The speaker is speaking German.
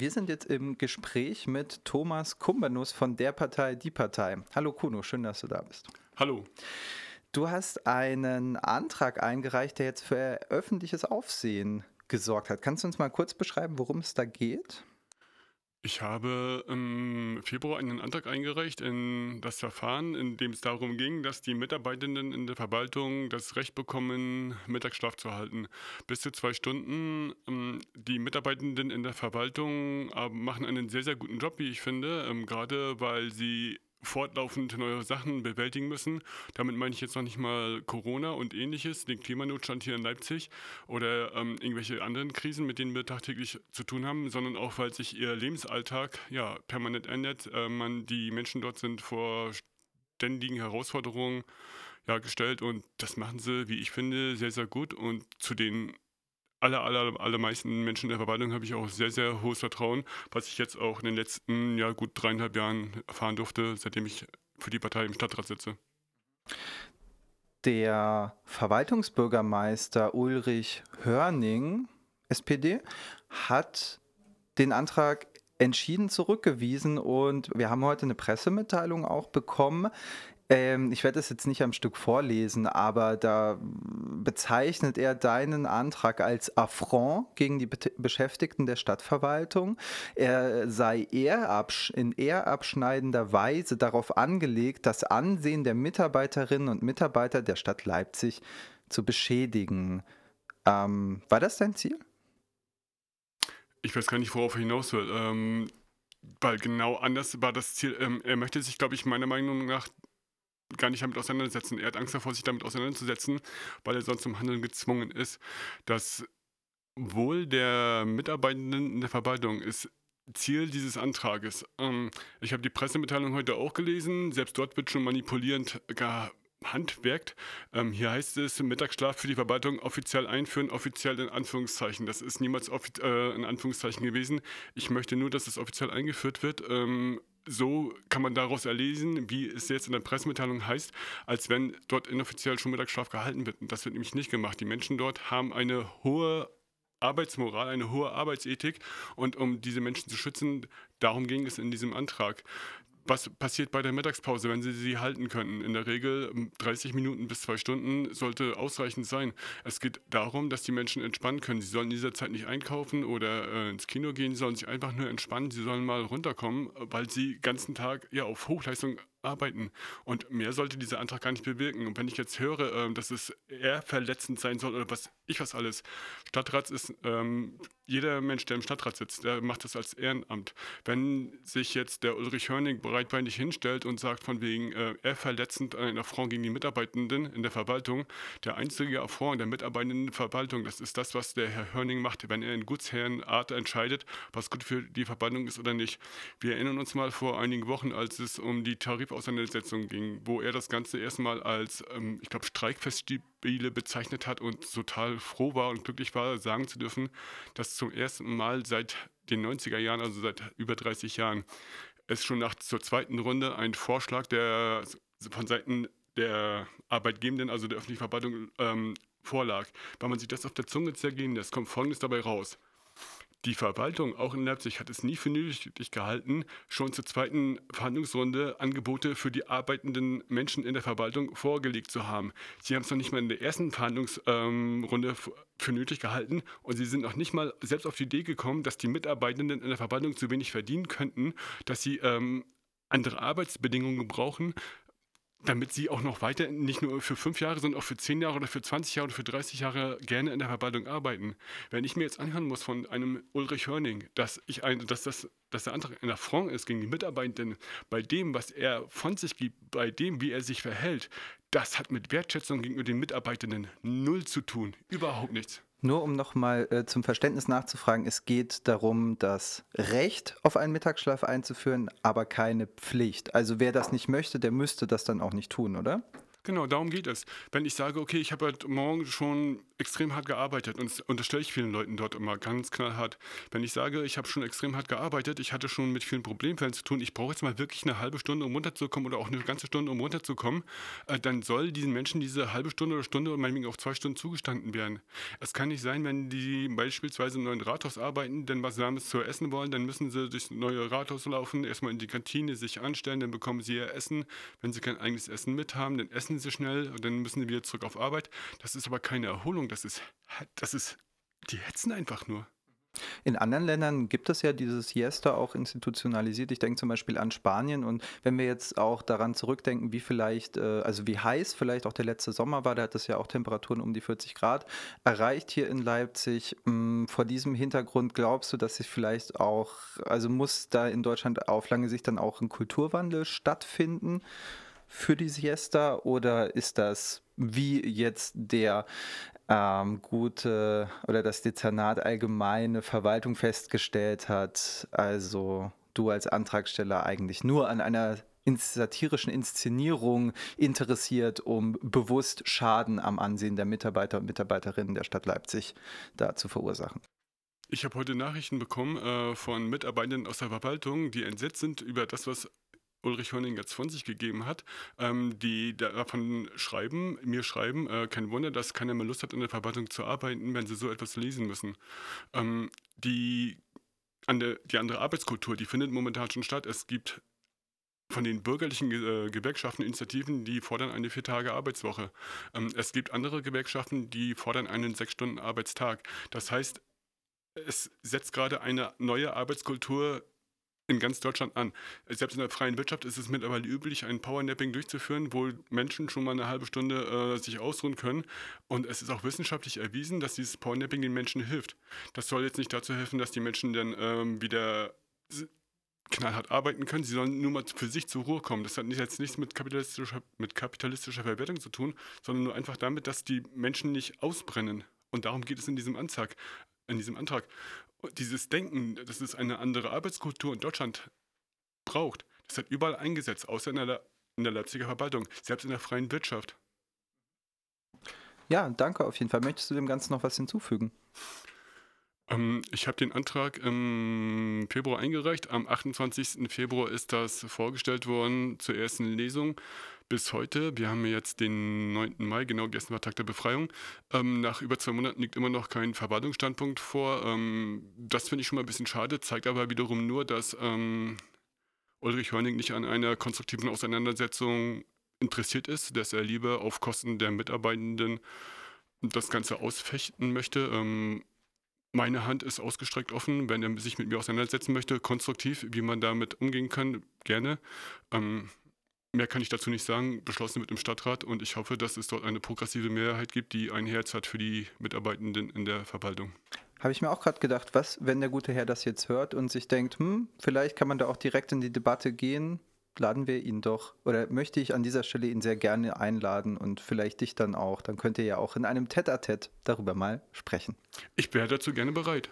Wir sind jetzt im Gespräch mit Thomas Kumbanus von der Partei Die Partei. Hallo Kuno, schön, dass du da bist. Hallo. Du hast einen Antrag eingereicht, der jetzt für öffentliches Aufsehen gesorgt hat. Kannst du uns mal kurz beschreiben, worum es da geht? Ich habe im Februar einen Antrag eingereicht in das Verfahren, in dem es darum ging, dass die Mitarbeitenden in der Verwaltung das Recht bekommen, Mittagsschlaf zu halten. Bis zu zwei Stunden. Ähm, die Mitarbeitenden in der Verwaltung äh, machen einen sehr, sehr guten Job, wie ich finde, ähm, gerade weil sie fortlaufend neue Sachen bewältigen müssen. Damit meine ich jetzt noch nicht mal Corona und ähnliches, den Klimanotstand hier in Leipzig oder ähm, irgendwelche anderen Krisen, mit denen wir tagtäglich zu tun haben, sondern auch, weil sich ihr Lebensalltag ja permanent ändert. Äh, man, die Menschen dort sind vor ständigen Herausforderungen ja, gestellt und das machen sie, wie ich finde, sehr, sehr gut und zu den aller, aller, allermeisten Menschen in der Verwaltung habe ich auch sehr, sehr hohes Vertrauen, was ich jetzt auch in den letzten ja, gut dreieinhalb Jahren erfahren durfte, seitdem ich für die Partei im Stadtrat sitze. Der Verwaltungsbürgermeister Ulrich Hörning, SPD, hat den Antrag entschieden zurückgewiesen und wir haben heute eine Pressemitteilung auch bekommen, ähm, ich werde es jetzt nicht am Stück vorlesen, aber da bezeichnet er deinen Antrag als Affront gegen die Be Beschäftigten der Stadtverwaltung. Er sei ehrabsch in ehrabschneidender Weise darauf angelegt, das Ansehen der Mitarbeiterinnen und Mitarbeiter der Stadt Leipzig zu beschädigen. Ähm, war das dein Ziel? Ich weiß gar nicht, worauf er hinaus will. Ähm, weil genau anders war das Ziel. Ähm, er möchte sich, glaube ich, meiner Meinung nach gar nicht damit auseinandersetzen. Er hat Angst davor, sich damit auseinanderzusetzen, weil er sonst zum Handeln gezwungen ist. Das Wohl der Mitarbeitenden in der Verwaltung ist Ziel dieses Antrages. Ähm, ich habe die Pressemitteilung heute auch gelesen. Selbst dort wird schon manipulierend gehandwerkt. Ähm, hier heißt es, Mittagsschlaf für die Verwaltung offiziell einführen, offiziell in Anführungszeichen. Das ist niemals äh, in Anführungszeichen gewesen. Ich möchte nur, dass es offiziell eingeführt wird. Ähm, so kann man daraus erlesen, wie es jetzt in der Pressemitteilung heißt, als wenn dort inoffiziell schon Mittagsschlaf gehalten wird. Und das wird nämlich nicht gemacht. Die Menschen dort haben eine hohe Arbeitsmoral, eine hohe Arbeitsethik und um diese Menschen zu schützen, darum ging es in diesem Antrag. Was passiert bei der Mittagspause, wenn Sie sie halten könnten? In der Regel 30 ähm, Minuten bis zwei Stunden sollte ausreichend sein. Es geht darum, dass die Menschen entspannen können. Sie sollen in dieser Zeit nicht einkaufen oder äh, ins Kino gehen, sie sollen sich einfach nur entspannen. Sie sollen mal runterkommen, weil sie den ganzen Tag ja auf Hochleistung arbeiten. Und mehr sollte dieser Antrag gar nicht bewirken. Und wenn ich jetzt höre, äh, dass es eher verletzend sein soll oder was ich was alles, Stadtrat ist ähm, jeder Mensch, der im Stadtrat sitzt, der macht das als Ehrenamt. Wenn sich jetzt der Ulrich Hörning breitbeinig hinstellt und sagt von wegen äh, eher verletzend ein Affront gegen die Mitarbeitenden in der Verwaltung, der einzige Affront in der mitarbeitenden Verwaltung, das ist das, was der Herr Hörning macht, wenn er in Gutsherrenart entscheidet, was gut für die Verwaltung ist oder nicht. Wir erinnern uns mal vor einigen Wochen, als es um die Tarifauseinandersetzung ging, wo er das Ganze erstmal als, ähm, ich glaube, Streikfestspiele bezeichnet hat und total froh war und glücklich war, sagen zu dürfen, dass zum ersten Mal seit den 90er Jahren, also seit über 30 Jahren, es schon nach zur zweiten Runde ein Vorschlag der von Seiten der Arbeitgebenden, also der öffentlichen Verwaltung, ähm, vorlag. Weil man sich das auf der Zunge zergehen lässt, kommt Folgendes dabei raus. Die Verwaltung, auch in Leipzig, hat es nie für nötig gehalten, schon zur zweiten Verhandlungsrunde Angebote für die arbeitenden Menschen in der Verwaltung vorgelegt zu haben. Sie haben es noch nicht mal in der ersten Verhandlungsrunde für nötig gehalten und sie sind noch nicht mal selbst auf die Idee gekommen, dass die Mitarbeitenden in der Verwaltung zu wenig verdienen könnten, dass sie ähm, andere Arbeitsbedingungen brauchen, damit sie auch noch weiter, nicht nur für fünf Jahre, sondern auch für zehn Jahre oder für 20 Jahre oder für 30 Jahre gerne in der Verwaltung arbeiten. Wenn ich mir jetzt anhören muss von einem Ulrich Hörning, dass, ich ein, dass, das, dass der Antrag ein Affront ist gegen die Mitarbeitenden, bei dem, was er von sich gibt, bei dem, wie er sich verhält, das hat mit Wertschätzung gegenüber den Mitarbeitenden null zu tun. Überhaupt nichts. Nur um nochmal äh, zum Verständnis nachzufragen, es geht darum, das Recht auf einen Mittagsschlaf einzuführen, aber keine Pflicht. Also wer das nicht möchte, der müsste das dann auch nicht tun, oder? Genau, darum geht es. Wenn ich sage, okay, ich habe heute Morgen schon extrem hart gearbeitet und das unterstelle ich vielen Leuten dort immer ganz knallhart. Wenn ich sage, ich habe schon extrem hart gearbeitet, ich hatte schon mit vielen Problemfällen zu tun, ich brauche jetzt mal wirklich eine halbe Stunde, um runterzukommen oder auch eine ganze Stunde, um runterzukommen, äh, dann soll diesen Menschen diese halbe Stunde oder Stunde oder meinetwegen auch zwei Stunden zugestanden werden. Es kann nicht sein, wenn die beispielsweise im neuen Rathaus arbeiten, denn was Warmes zu essen wollen, dann müssen sie durchs neue Rathaus laufen, erstmal in die Kantine sich anstellen, dann bekommen sie ihr Essen. Wenn sie kein eigenes Essen mit haben, dann essen sie schnell und dann müssen sie wieder zurück auf Arbeit. Das ist aber keine Erholung, das ist, das ist, die hetzen einfach nur. In anderen Ländern gibt es ja dieses Siesta auch institutionalisiert. Ich denke zum Beispiel an Spanien und wenn wir jetzt auch daran zurückdenken, wie vielleicht, äh, also wie heiß vielleicht auch der letzte Sommer war, da hat es ja auch Temperaturen um die 40 Grad erreicht hier in Leipzig. Mm, vor diesem Hintergrund glaubst du, dass sich vielleicht auch, also muss da in Deutschland auf lange Sicht dann auch ein Kulturwandel stattfinden? Für die Siesta oder ist das wie jetzt der ähm, gute oder das Dezernat allgemeine Verwaltung festgestellt hat, also du als Antragsteller eigentlich nur an einer satirischen Inszenierung interessiert, um bewusst Schaden am Ansehen der Mitarbeiter und Mitarbeiterinnen der Stadt Leipzig da zu verursachen. Ich habe heute Nachrichten bekommen äh, von Mitarbeitern aus der Verwaltung, die entsetzt sind über das, was Ulrich Hörning jetzt von sich gegeben hat, ähm, die davon schreiben, mir schreiben, äh, kein Wunder, dass keiner mehr Lust hat, in der Verwaltung zu arbeiten, wenn sie so etwas lesen müssen. Ähm, die, ande, die andere Arbeitskultur, die findet momentan schon statt. Es gibt von den bürgerlichen äh, Gewerkschaften Initiativen, die fordern eine vier Tage Arbeitswoche. Ähm, es gibt andere Gewerkschaften, die fordern einen sechs Stunden Arbeitstag. Das heißt, es setzt gerade eine neue Arbeitskultur in ganz Deutschland an. Selbst in der freien Wirtschaft ist es mittlerweile üblich, ein Powernapping durchzuführen, wo Menschen schon mal eine halbe Stunde äh, sich ausruhen können. Und es ist auch wissenschaftlich erwiesen, dass dieses Powernapping den Menschen hilft. Das soll jetzt nicht dazu helfen, dass die Menschen dann ähm, wieder knallhart arbeiten können. Sie sollen nur mal für sich zur Ruhe kommen. Das hat jetzt nichts mit kapitalistischer, mit kapitalistischer Verwertung zu tun, sondern nur einfach damit, dass die Menschen nicht ausbrennen. Und darum geht es in diesem Antrag. In diesem Antrag dieses Denken, dass es eine andere Arbeitskultur in Deutschland braucht, das hat überall eingesetzt, außer in der, in der Leipziger Verwaltung, selbst in der freien Wirtschaft. Ja, danke auf jeden Fall. Möchtest du dem Ganzen noch was hinzufügen? Ähm, ich habe den Antrag im Februar eingereicht. Am 28. Februar ist das vorgestellt worden zur ersten Lesung. Bis heute, wir haben jetzt den 9. Mai, genau gestern war Tag der Befreiung. Ähm, nach über zwei Monaten liegt immer noch kein Verwaltungsstandpunkt vor. Ähm, das finde ich schon mal ein bisschen schade, zeigt aber wiederum nur, dass ähm, Ulrich Hörning nicht an einer konstruktiven Auseinandersetzung interessiert ist, dass er lieber auf Kosten der Mitarbeitenden das Ganze ausfechten möchte. Ähm, meine Hand ist ausgestreckt offen, wenn er sich mit mir auseinandersetzen möchte, konstruktiv, wie man damit umgehen kann, gerne. Ähm, mehr kann ich dazu nicht sagen, beschlossen mit dem Stadtrat und ich hoffe, dass es dort eine progressive Mehrheit gibt, die ein Herz hat für die Mitarbeitenden in der Verwaltung. Habe ich mir auch gerade gedacht, was, wenn der gute Herr das jetzt hört und sich denkt, hm, vielleicht kann man da auch direkt in die Debatte gehen, laden wir ihn doch, oder möchte ich an dieser Stelle ihn sehr gerne einladen und vielleicht dich dann auch. Dann könnt ihr ja auch in einem Tête-à-Tête darüber mal sprechen. Ich wäre dazu gerne bereit.